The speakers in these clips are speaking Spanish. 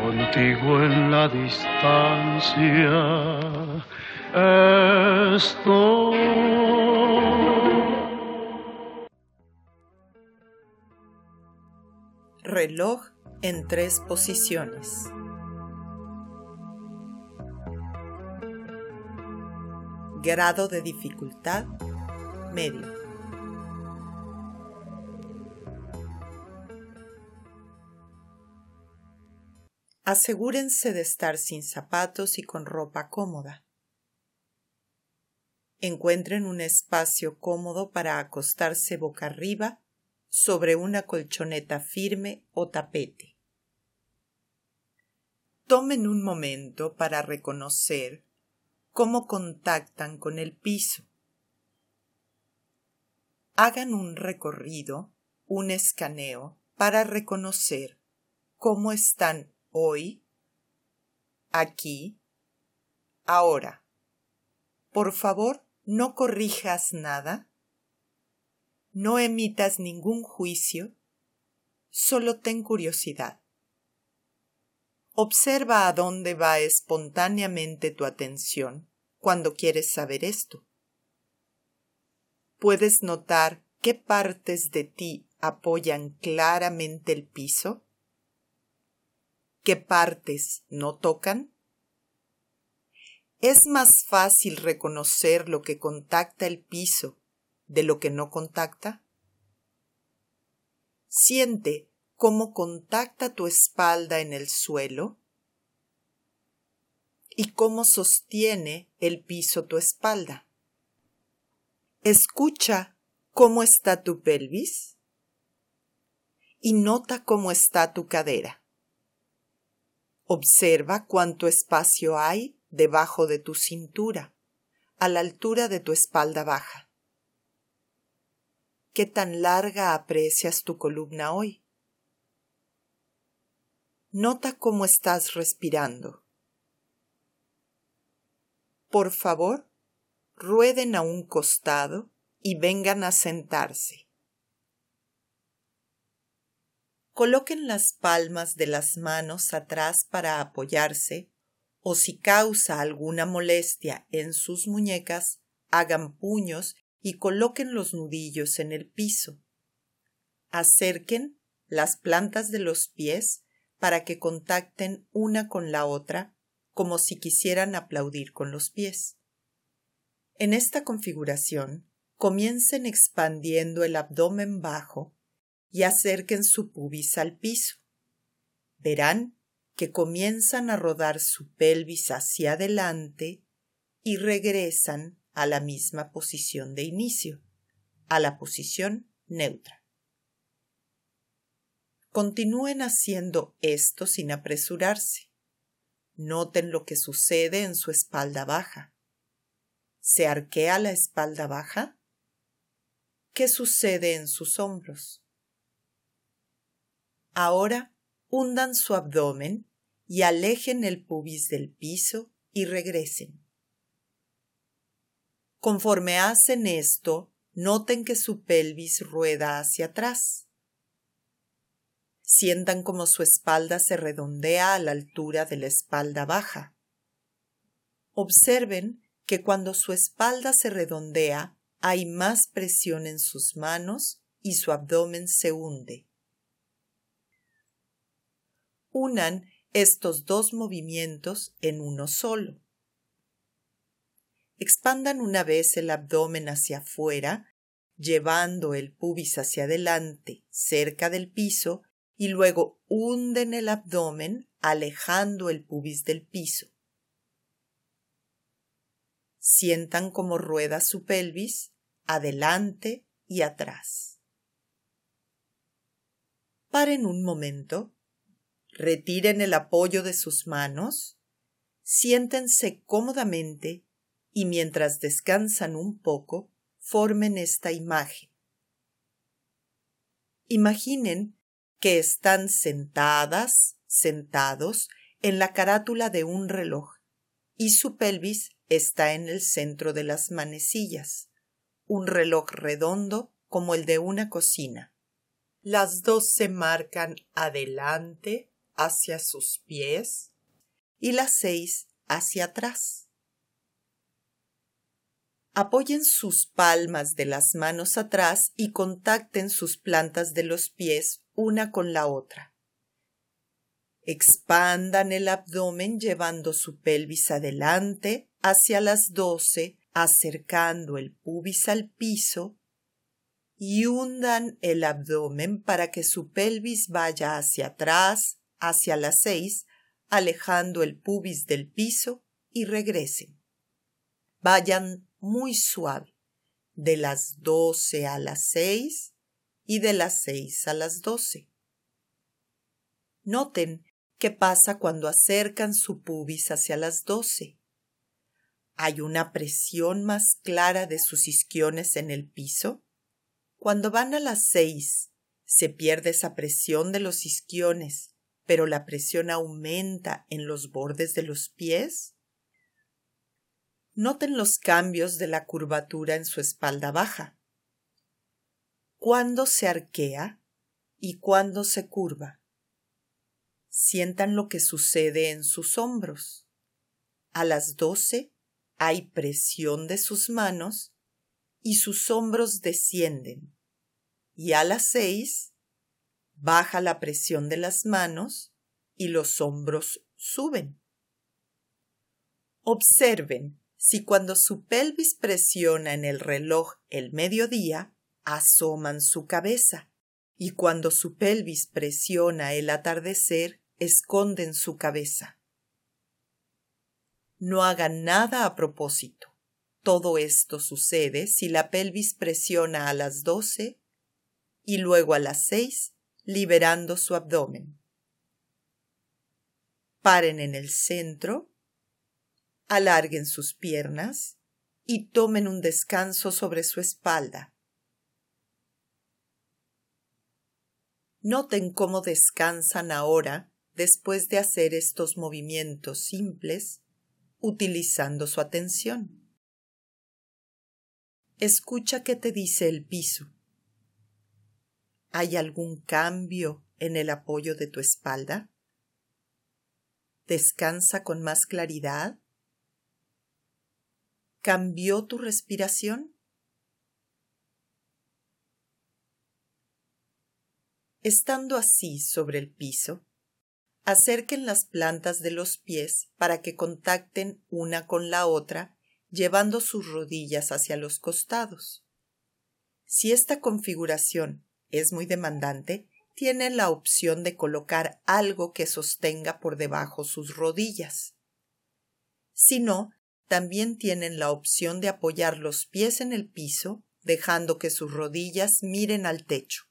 contigo en la distancia Reloj en tres posiciones. Grado de dificultad medio. Asegúrense de estar sin zapatos y con ropa cómoda. Encuentren un espacio cómodo para acostarse boca arriba sobre una colchoneta firme o tapete. Tomen un momento para reconocer cómo contactan con el piso. Hagan un recorrido, un escaneo, para reconocer cómo están hoy, aquí, ahora. Por favor, no corrijas nada, no emitas ningún juicio, solo ten curiosidad. Observa a dónde va espontáneamente tu atención cuando quieres saber esto. ¿Puedes notar qué partes de ti apoyan claramente el piso? ¿Qué partes no tocan? Es más fácil reconocer lo que contacta el piso de lo que no contacta. Siente cómo contacta tu espalda en el suelo y cómo sostiene el piso tu espalda. Escucha cómo está tu pelvis y nota cómo está tu cadera. Observa cuánto espacio hay debajo de tu cintura, a la altura de tu espalda baja. ¿Qué tan larga aprecias tu columna hoy? Nota cómo estás respirando. Por favor, rueden a un costado y vengan a sentarse. Coloquen las palmas de las manos atrás para apoyarse o si causa alguna molestia en sus muñecas, hagan puños y coloquen los nudillos en el piso. Acerquen las plantas de los pies para que contacten una con la otra como si quisieran aplaudir con los pies. En esta configuración, comiencen expandiendo el abdomen bajo y acerquen su pubis al piso. Verán que comienzan a rodar su pelvis hacia adelante y regresan a la misma posición de inicio, a la posición neutra. Continúen haciendo esto sin apresurarse. Noten lo que sucede en su espalda baja. ¿Se arquea la espalda baja? ¿Qué sucede en sus hombros? Ahora hundan su abdomen y alejen el pubis del piso y regresen. Conforme hacen esto, noten que su pelvis rueda hacia atrás. Sientan como su espalda se redondea a la altura de la espalda baja. Observen que cuando su espalda se redondea hay más presión en sus manos y su abdomen se hunde. Unan estos dos movimientos en uno solo. Expandan una vez el abdomen hacia afuera, llevando el pubis hacia adelante, cerca del piso, y luego hunden el abdomen alejando el pubis del piso. Sientan como rueda su pelvis adelante y atrás. Paren un momento, retiren el apoyo de sus manos, siéntense cómodamente y mientras descansan un poco, formen esta imagen. Imaginen que están sentadas, sentados, en la carátula de un reloj, y su pelvis está en el centro de las manecillas, un reloj redondo como el de una cocina. Las dos se marcan adelante hacia sus pies y la seis hacia atrás. Apoyen sus palmas de las manos atrás y contacten sus plantas de los pies una con la otra. Expandan el abdomen llevando su pelvis adelante hacia las doce, acercando el pubis al piso y hundan el abdomen para que su pelvis vaya hacia atrás, hacia las seis, alejando el pubis del piso y regresen. Vayan muy suave, de las doce a las seis y de las seis a las doce. Noten qué pasa cuando acercan su pubis hacia las doce. ¿Hay una presión más clara de sus isquiones en el piso? Cuando van a las seis, se pierde esa presión de los isquiones, pero la presión aumenta en los bordes de los pies. Noten los cambios de la curvatura en su espalda baja. ¿Cuándo se arquea y cuándo se curva? Sientan lo que sucede en sus hombros. A las doce hay presión de sus manos y sus hombros descienden. Y a las seis baja la presión de las manos y los hombros suben. Observen si cuando su pelvis presiona en el reloj el mediodía, asoman su cabeza, y cuando su pelvis presiona el atardecer, esconden su cabeza. No hagan nada a propósito. Todo esto sucede si la pelvis presiona a las doce y luego a las seis, liberando su abdomen. Paren en el centro alarguen sus piernas y tomen un descanso sobre su espalda. Noten cómo descansan ahora después de hacer estos movimientos simples utilizando su atención. Escucha qué te dice el piso. ¿Hay algún cambio en el apoyo de tu espalda? ¿Descansa con más claridad? ¿Cambió tu respiración? Estando así sobre el piso, acerquen las plantas de los pies para que contacten una con la otra, llevando sus rodillas hacia los costados. Si esta configuración es muy demandante, tienen la opción de colocar algo que sostenga por debajo sus rodillas. Si no, también tienen la opción de apoyar los pies en el piso, dejando que sus rodillas miren al techo.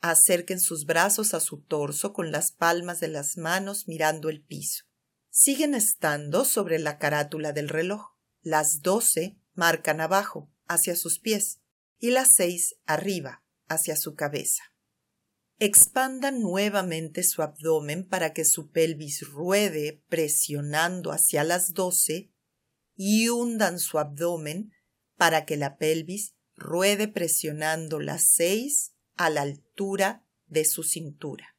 Acerquen sus brazos a su torso con las palmas de las manos mirando el piso. Siguen estando sobre la carátula del reloj. Las doce marcan abajo, hacia sus pies, y las seis arriba, hacia su cabeza. Expandan nuevamente su abdomen para que su pelvis ruede presionando hacia las doce y hundan su abdomen para que la pelvis ruede presionando las seis a la altura de su cintura.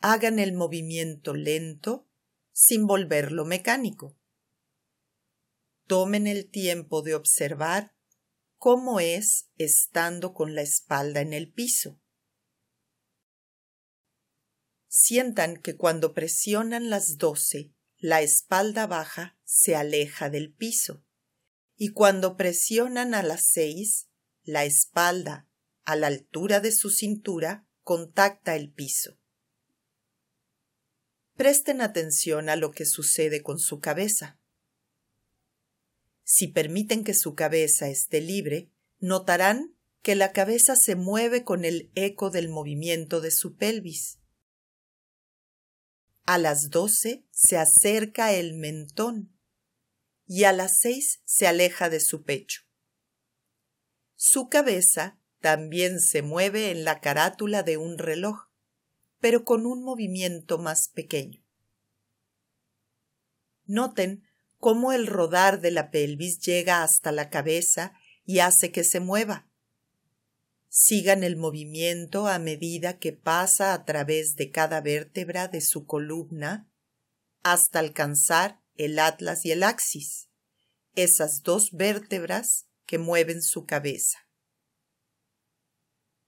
Hagan el movimiento lento sin volverlo mecánico. Tomen el tiempo de observar cómo es estando con la espalda en el piso sientan que cuando presionan las doce, la espalda baja se aleja del piso, y cuando presionan a las seis, la espalda, a la altura de su cintura, contacta el piso. Presten atención a lo que sucede con su cabeza. Si permiten que su cabeza esté libre, notarán que la cabeza se mueve con el eco del movimiento de su pelvis a las doce se acerca el mentón y a las seis se aleja de su pecho. Su cabeza también se mueve en la carátula de un reloj, pero con un movimiento más pequeño. Noten cómo el rodar de la pelvis llega hasta la cabeza y hace que se mueva. Sigan el movimiento a medida que pasa a través de cada vértebra de su columna hasta alcanzar el atlas y el axis, esas dos vértebras que mueven su cabeza.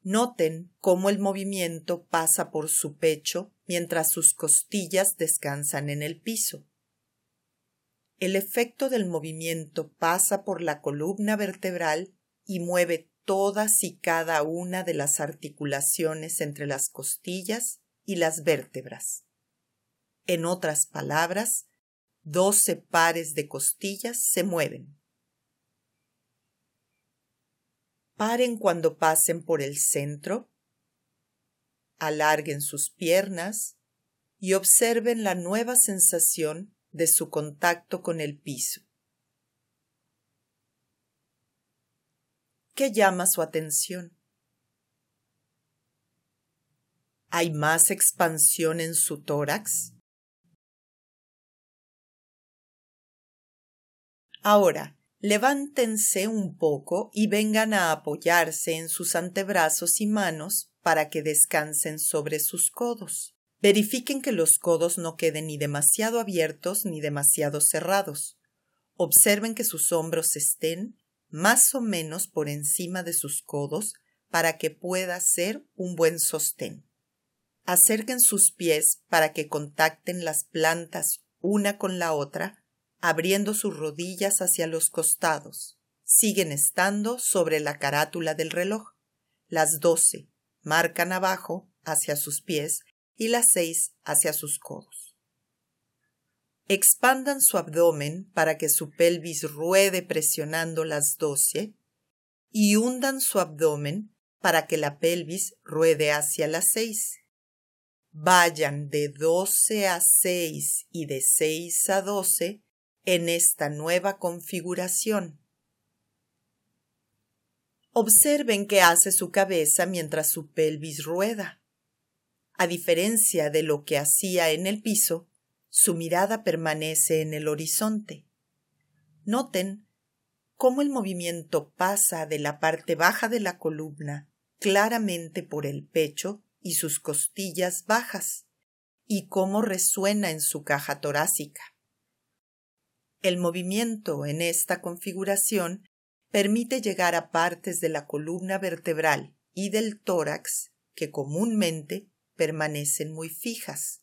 Noten cómo el movimiento pasa por su pecho mientras sus costillas descansan en el piso. El efecto del movimiento pasa por la columna vertebral y mueve todas y cada una de las articulaciones entre las costillas y las vértebras. En otras palabras, doce pares de costillas se mueven. Paren cuando pasen por el centro, alarguen sus piernas y observen la nueva sensación de su contacto con el piso. ¿Qué llama su atención? ¿Hay más expansión en su tórax? Ahora, levántense un poco y vengan a apoyarse en sus antebrazos y manos para que descansen sobre sus codos. Verifiquen que los codos no queden ni demasiado abiertos ni demasiado cerrados. Observen que sus hombros estén más o menos por encima de sus codos para que pueda ser un buen sostén. Acerquen sus pies para que contacten las plantas una con la otra abriendo sus rodillas hacia los costados. Siguen estando sobre la carátula del reloj. Las doce marcan abajo hacia sus pies y las seis hacia sus codos. Expandan su abdomen para que su pelvis ruede presionando las doce y hundan su abdomen para que la pelvis ruede hacia las seis. Vayan de doce a seis y de seis a doce en esta nueva configuración. Observen qué hace su cabeza mientras su pelvis rueda. A diferencia de lo que hacía en el piso, su mirada permanece en el horizonte. Noten cómo el movimiento pasa de la parte baja de la columna claramente por el pecho y sus costillas bajas, y cómo resuena en su caja torácica. El movimiento en esta configuración permite llegar a partes de la columna vertebral y del tórax que comúnmente permanecen muy fijas.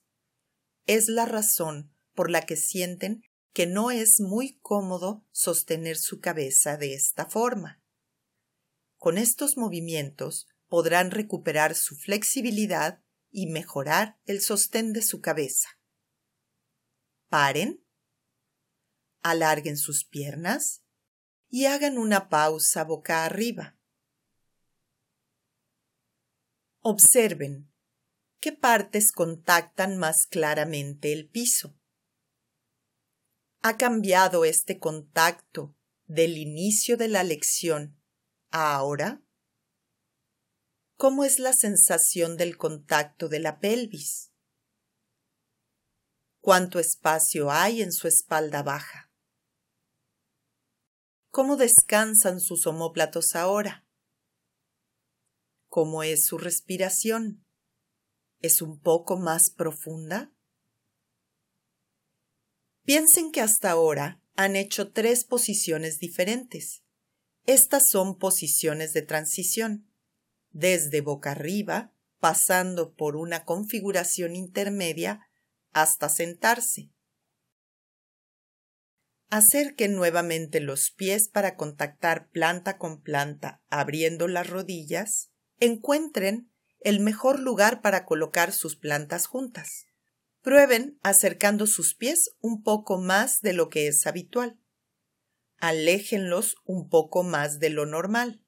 Es la razón por la que sienten que no es muy cómodo sostener su cabeza de esta forma. Con estos movimientos podrán recuperar su flexibilidad y mejorar el sostén de su cabeza. Paren alarguen sus piernas y hagan una pausa boca arriba. Observen qué partes contactan más claramente el piso. ¿Ha cambiado este contacto del inicio de la lección a ahora? ¿Cómo es la sensación del contacto de la pelvis? ¿Cuánto espacio hay en su espalda baja? ¿Cómo descansan sus omóplatos ahora? ¿Cómo es su respiración? ¿Es un poco más profunda? Piensen que hasta ahora han hecho tres posiciones diferentes. Estas son posiciones de transición, desde boca arriba, pasando por una configuración intermedia hasta sentarse. Acerquen nuevamente los pies para contactar planta con planta, abriendo las rodillas. Encuentren el mejor lugar para colocar sus plantas juntas. Prueben acercando sus pies un poco más de lo que es habitual. Aléjenlos un poco más de lo normal.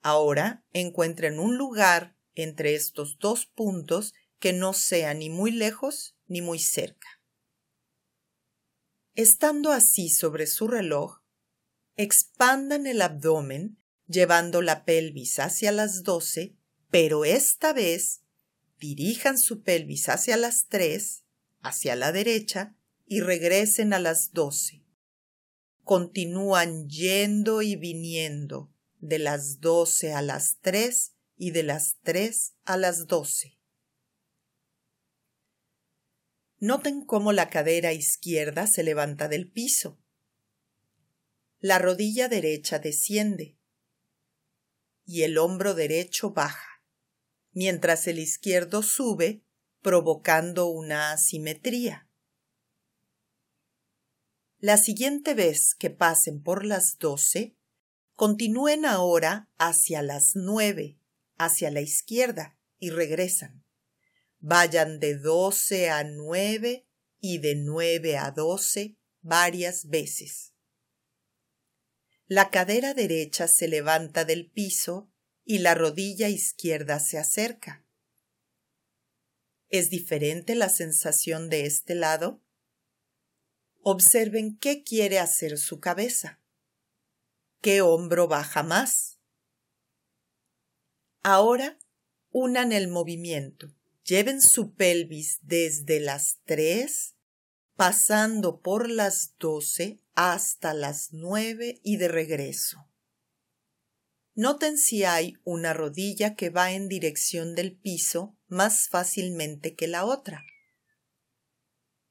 Ahora encuentren un lugar entre estos dos puntos que no sea ni muy lejos ni muy cerca. Estando así sobre su reloj, expandan el abdomen llevando la pelvis hacia las doce, pero esta vez dirijan su pelvis hacia las tres, hacia la derecha, y regresen a las doce. Continúan yendo y viniendo, de las doce a las tres y de las tres a las doce. Noten cómo la cadera izquierda se levanta del piso. La rodilla derecha desciende y el hombro derecho baja, mientras el izquierdo sube, provocando una asimetría. La siguiente vez que pasen por las doce, continúen ahora hacia las nueve, hacia la izquierda, y regresan vayan de doce a nueve y de nueve a doce varias veces. La cadera derecha se levanta del piso y la rodilla izquierda se acerca. ¿Es diferente la sensación de este lado? Observen qué quiere hacer su cabeza. ¿Qué hombro baja más? Ahora unan el movimiento. Lleven su pelvis desde las tres, pasando por las doce hasta las nueve y de regreso. Noten si hay una rodilla que va en dirección del piso más fácilmente que la otra.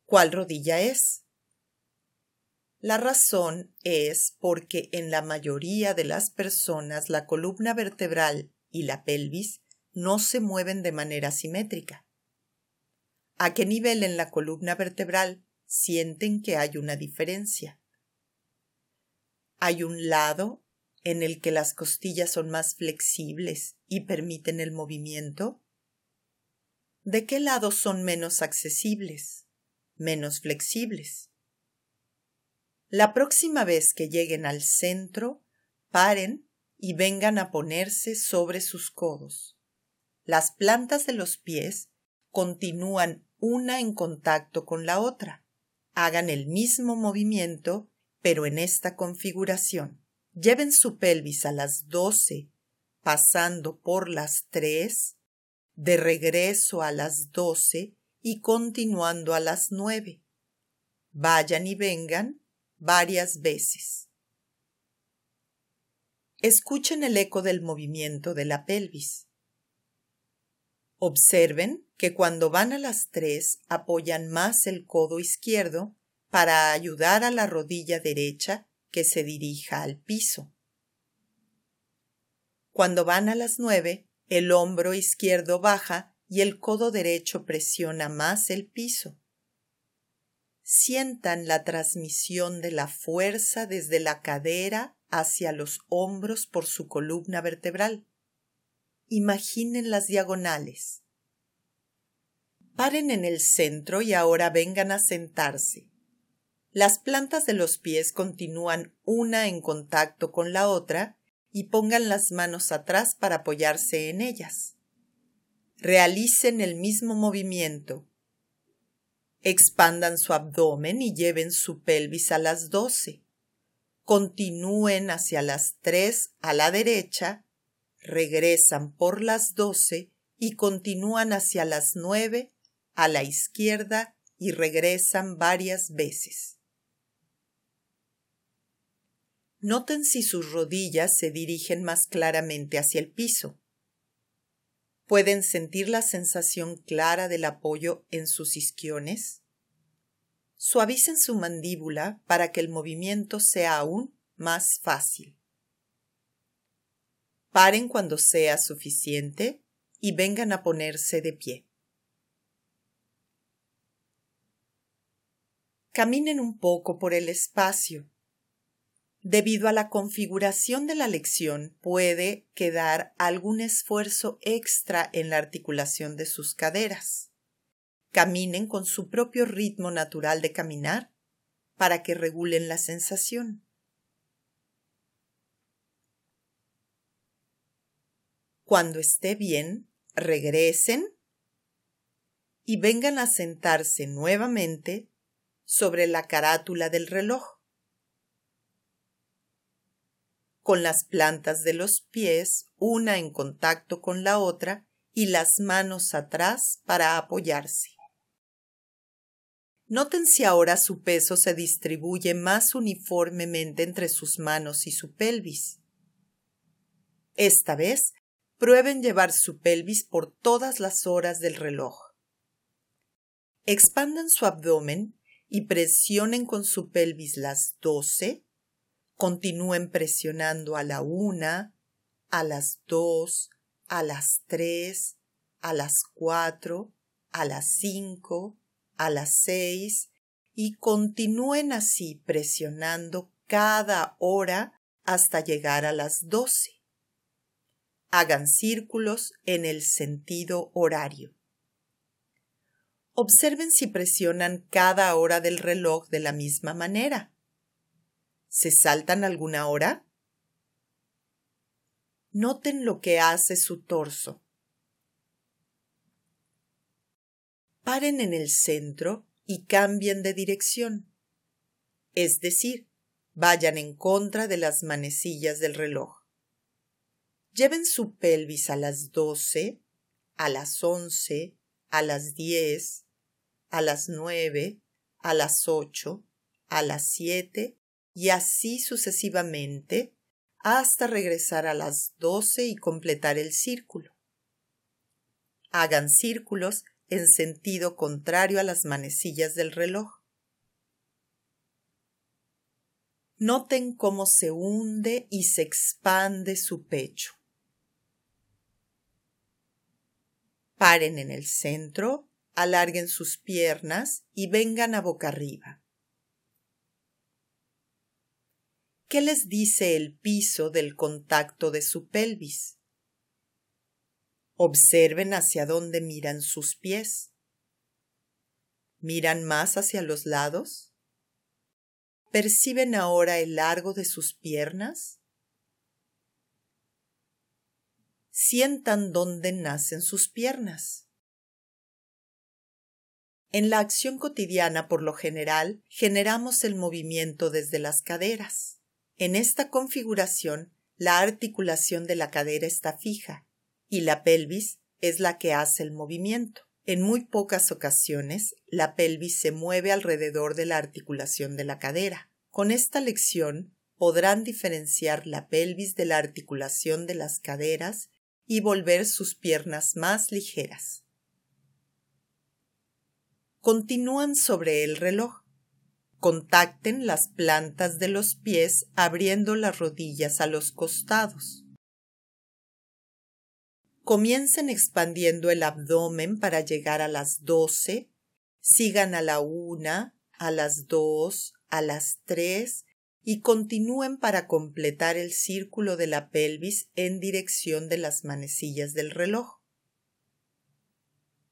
¿Cuál rodilla es? La razón es porque en la mayoría de las personas la columna vertebral y la pelvis no se mueven de manera simétrica. ¿A qué nivel en la columna vertebral sienten que hay una diferencia? Hay un lado en el que las costillas son más flexibles y permiten el movimiento. ¿De qué lado son menos accesibles, menos flexibles? La próxima vez que lleguen al centro, paren y vengan a ponerse sobre sus codos. Las plantas de los pies continúan una en contacto con la otra. Hagan el mismo movimiento, pero en esta configuración. Lleven su pelvis a las doce, pasando por las tres, de regreso a las doce y continuando a las nueve. Vayan y vengan varias veces. Escuchen el eco del movimiento de la pelvis. Observen que cuando van a las tres apoyan más el codo izquierdo para ayudar a la rodilla derecha que se dirija al piso. Cuando van a las nueve, el hombro izquierdo baja y el codo derecho presiona más el piso. Sientan la transmisión de la fuerza desde la cadera hacia los hombros por su columna vertebral. Imaginen las diagonales. Paren en el centro y ahora vengan a sentarse. Las plantas de los pies continúan una en contacto con la otra y pongan las manos atrás para apoyarse en ellas. Realicen el mismo movimiento. Expandan su abdomen y lleven su pelvis a las doce. Continúen hacia las tres a la derecha regresan por las doce y continúan hacia las nueve a la izquierda y regresan varias veces. Noten si sus rodillas se dirigen más claramente hacia el piso. ¿Pueden sentir la sensación clara del apoyo en sus isquiones? Suavicen su mandíbula para que el movimiento sea aún más fácil. Paren cuando sea suficiente y vengan a ponerse de pie. Caminen un poco por el espacio. Debido a la configuración de la lección puede quedar algún esfuerzo extra en la articulación de sus caderas. Caminen con su propio ritmo natural de caminar para que regulen la sensación. Cuando esté bien, regresen y vengan a sentarse nuevamente sobre la carátula del reloj. Con las plantas de los pies, una en contacto con la otra, y las manos atrás para apoyarse. Noten si ahora su peso se distribuye más uniformemente entre sus manos y su pelvis. Esta vez, prueben llevar su pelvis por todas las horas del reloj. Expandan su abdomen y presionen con su pelvis las 12. Continúen presionando a la una, a las dos, a las tres, a las cuatro, a las cinco, a las seis y continúen así presionando cada hora hasta llegar a las doce. Hagan círculos en el sentido horario. Observen si presionan cada hora del reloj de la misma manera. ¿Se saltan alguna hora? Noten lo que hace su torso. Paren en el centro y cambien de dirección. Es decir, vayan en contra de las manecillas del reloj. Lleven su pelvis a las doce, a las once, a las diez, a las nueve, a las ocho, a las siete y así sucesivamente hasta regresar a las doce y completar el círculo. Hagan círculos en sentido contrario a las manecillas del reloj. Noten cómo se hunde y se expande su pecho. Paren en el centro, alarguen sus piernas y vengan a boca arriba. ¿Qué les dice el piso del contacto de su pelvis? Observen hacia dónde miran sus pies. ¿Miran más hacia los lados? ¿Perciben ahora el largo de sus piernas? Sientan dónde nacen sus piernas. En la acción cotidiana, por lo general, generamos el movimiento desde las caderas. En esta configuración, la articulación de la cadera está fija y la pelvis es la que hace el movimiento. En muy pocas ocasiones, la pelvis se mueve alrededor de la articulación de la cadera. Con esta lección podrán diferenciar la pelvis de la articulación de las caderas y volver sus piernas más ligeras. Continúan sobre el reloj. Contacten las plantas de los pies abriendo las rodillas a los costados. Comiencen expandiendo el abdomen para llegar a las doce, sigan a la una, a las dos, a las tres y continúen para completar el círculo de la pelvis en dirección de las manecillas del reloj.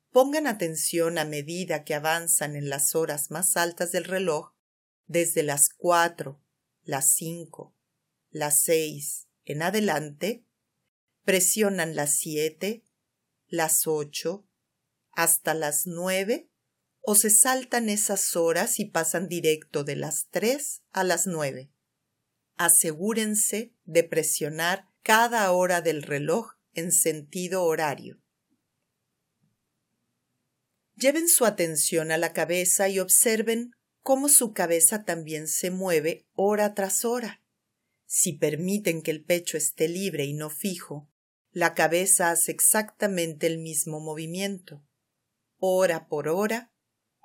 Pongan atención a medida que avanzan en las horas más altas del reloj desde las cuatro, las cinco, las seis en adelante, presionan las siete, las ocho, hasta las nueve, o se saltan esas horas y pasan directo de las tres a las nueve. Asegúrense de presionar cada hora del reloj en sentido horario. Lleven su atención a la cabeza y observen cómo su cabeza también se mueve hora tras hora. Si permiten que el pecho esté libre y no fijo, la cabeza hace exactamente el mismo movimiento, hora por hora,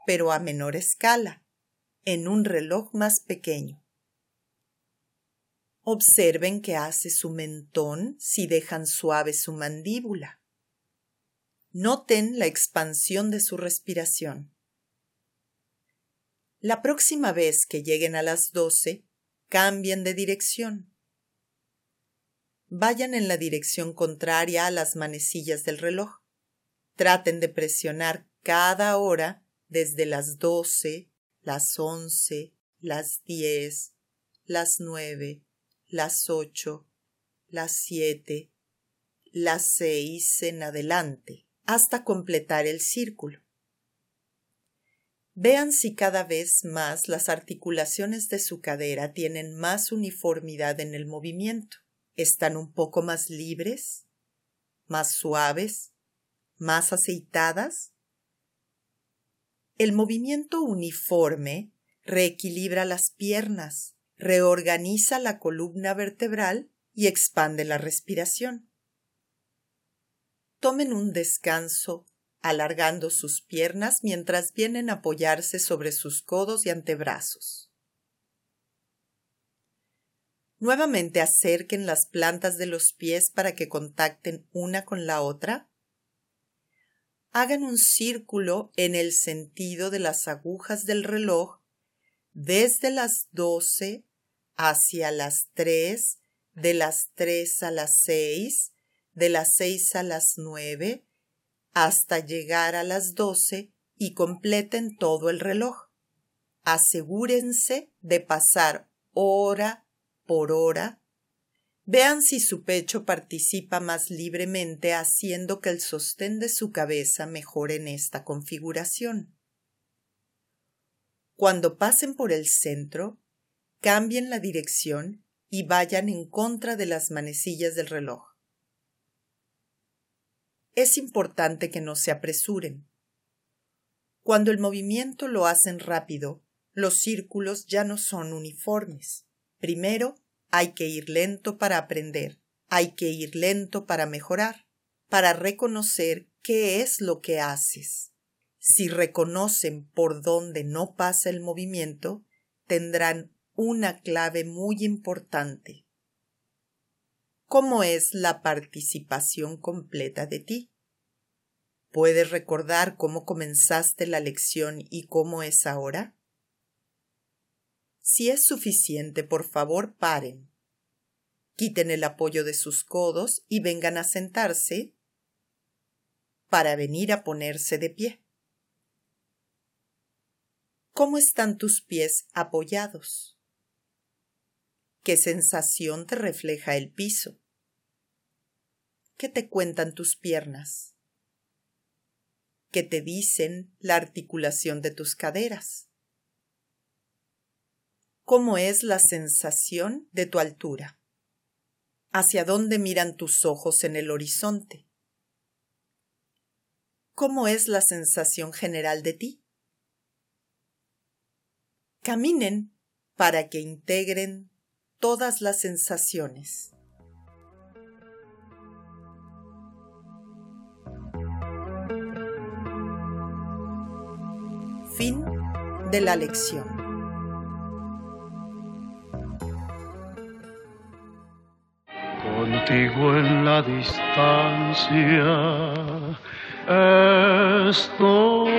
pero a menor escala, en un reloj más pequeño. Observen que hace su mentón si dejan suave su mandíbula. Noten la expansión de su respiración. La próxima vez que lleguen a las doce, cambien de dirección. Vayan en la dirección contraria a las manecillas del reloj. Traten de presionar cada hora desde las doce, las once, las diez, las nueve, las ocho, las siete, las seis en adelante, hasta completar el círculo. Vean si cada vez más las articulaciones de su cadera tienen más uniformidad en el movimiento. ¿Están un poco más libres? ¿Más suaves? ¿Más aceitadas? El movimiento uniforme reequilibra las piernas, reorganiza la columna vertebral y expande la respiración. Tomen un descanso alargando sus piernas mientras vienen a apoyarse sobre sus codos y antebrazos. Nuevamente acerquen las plantas de los pies para que contacten una con la otra. Hagan un círculo en el sentido de las agujas del reloj desde las doce hacia las tres, de las tres a las seis, de las seis a las nueve, hasta llegar a las doce y completen todo el reloj. Asegúrense de pasar hora por hora. Vean si su pecho participa más libremente haciendo que el sostén de su cabeza mejore en esta configuración. Cuando pasen por el centro, cambien la dirección y vayan en contra de las manecillas del reloj. Es importante que no se apresuren. Cuando el movimiento lo hacen rápido, los círculos ya no son uniformes. Primero, hay que ir lento para aprender, hay que ir lento para mejorar, para reconocer qué es lo que haces. Si reconocen por dónde no pasa el movimiento, tendrán una clave muy importante. ¿Cómo es la participación completa de ti? ¿Puedes recordar cómo comenzaste la lección y cómo es ahora? Si es suficiente, por favor, paren. Quiten el apoyo de sus codos y vengan a sentarse para venir a ponerse de pie. ¿Cómo están tus pies apoyados? ¿Qué sensación te refleja el piso? ¿Qué te cuentan tus piernas? ¿Qué te dicen la articulación de tus caderas? ¿Cómo es la sensación de tu altura? ¿Hacia dónde miran tus ojos en el horizonte? ¿Cómo es la sensación general de ti? Caminen para que integren todas las sensaciones. Fin de la lección. Contigo en la distancia estoy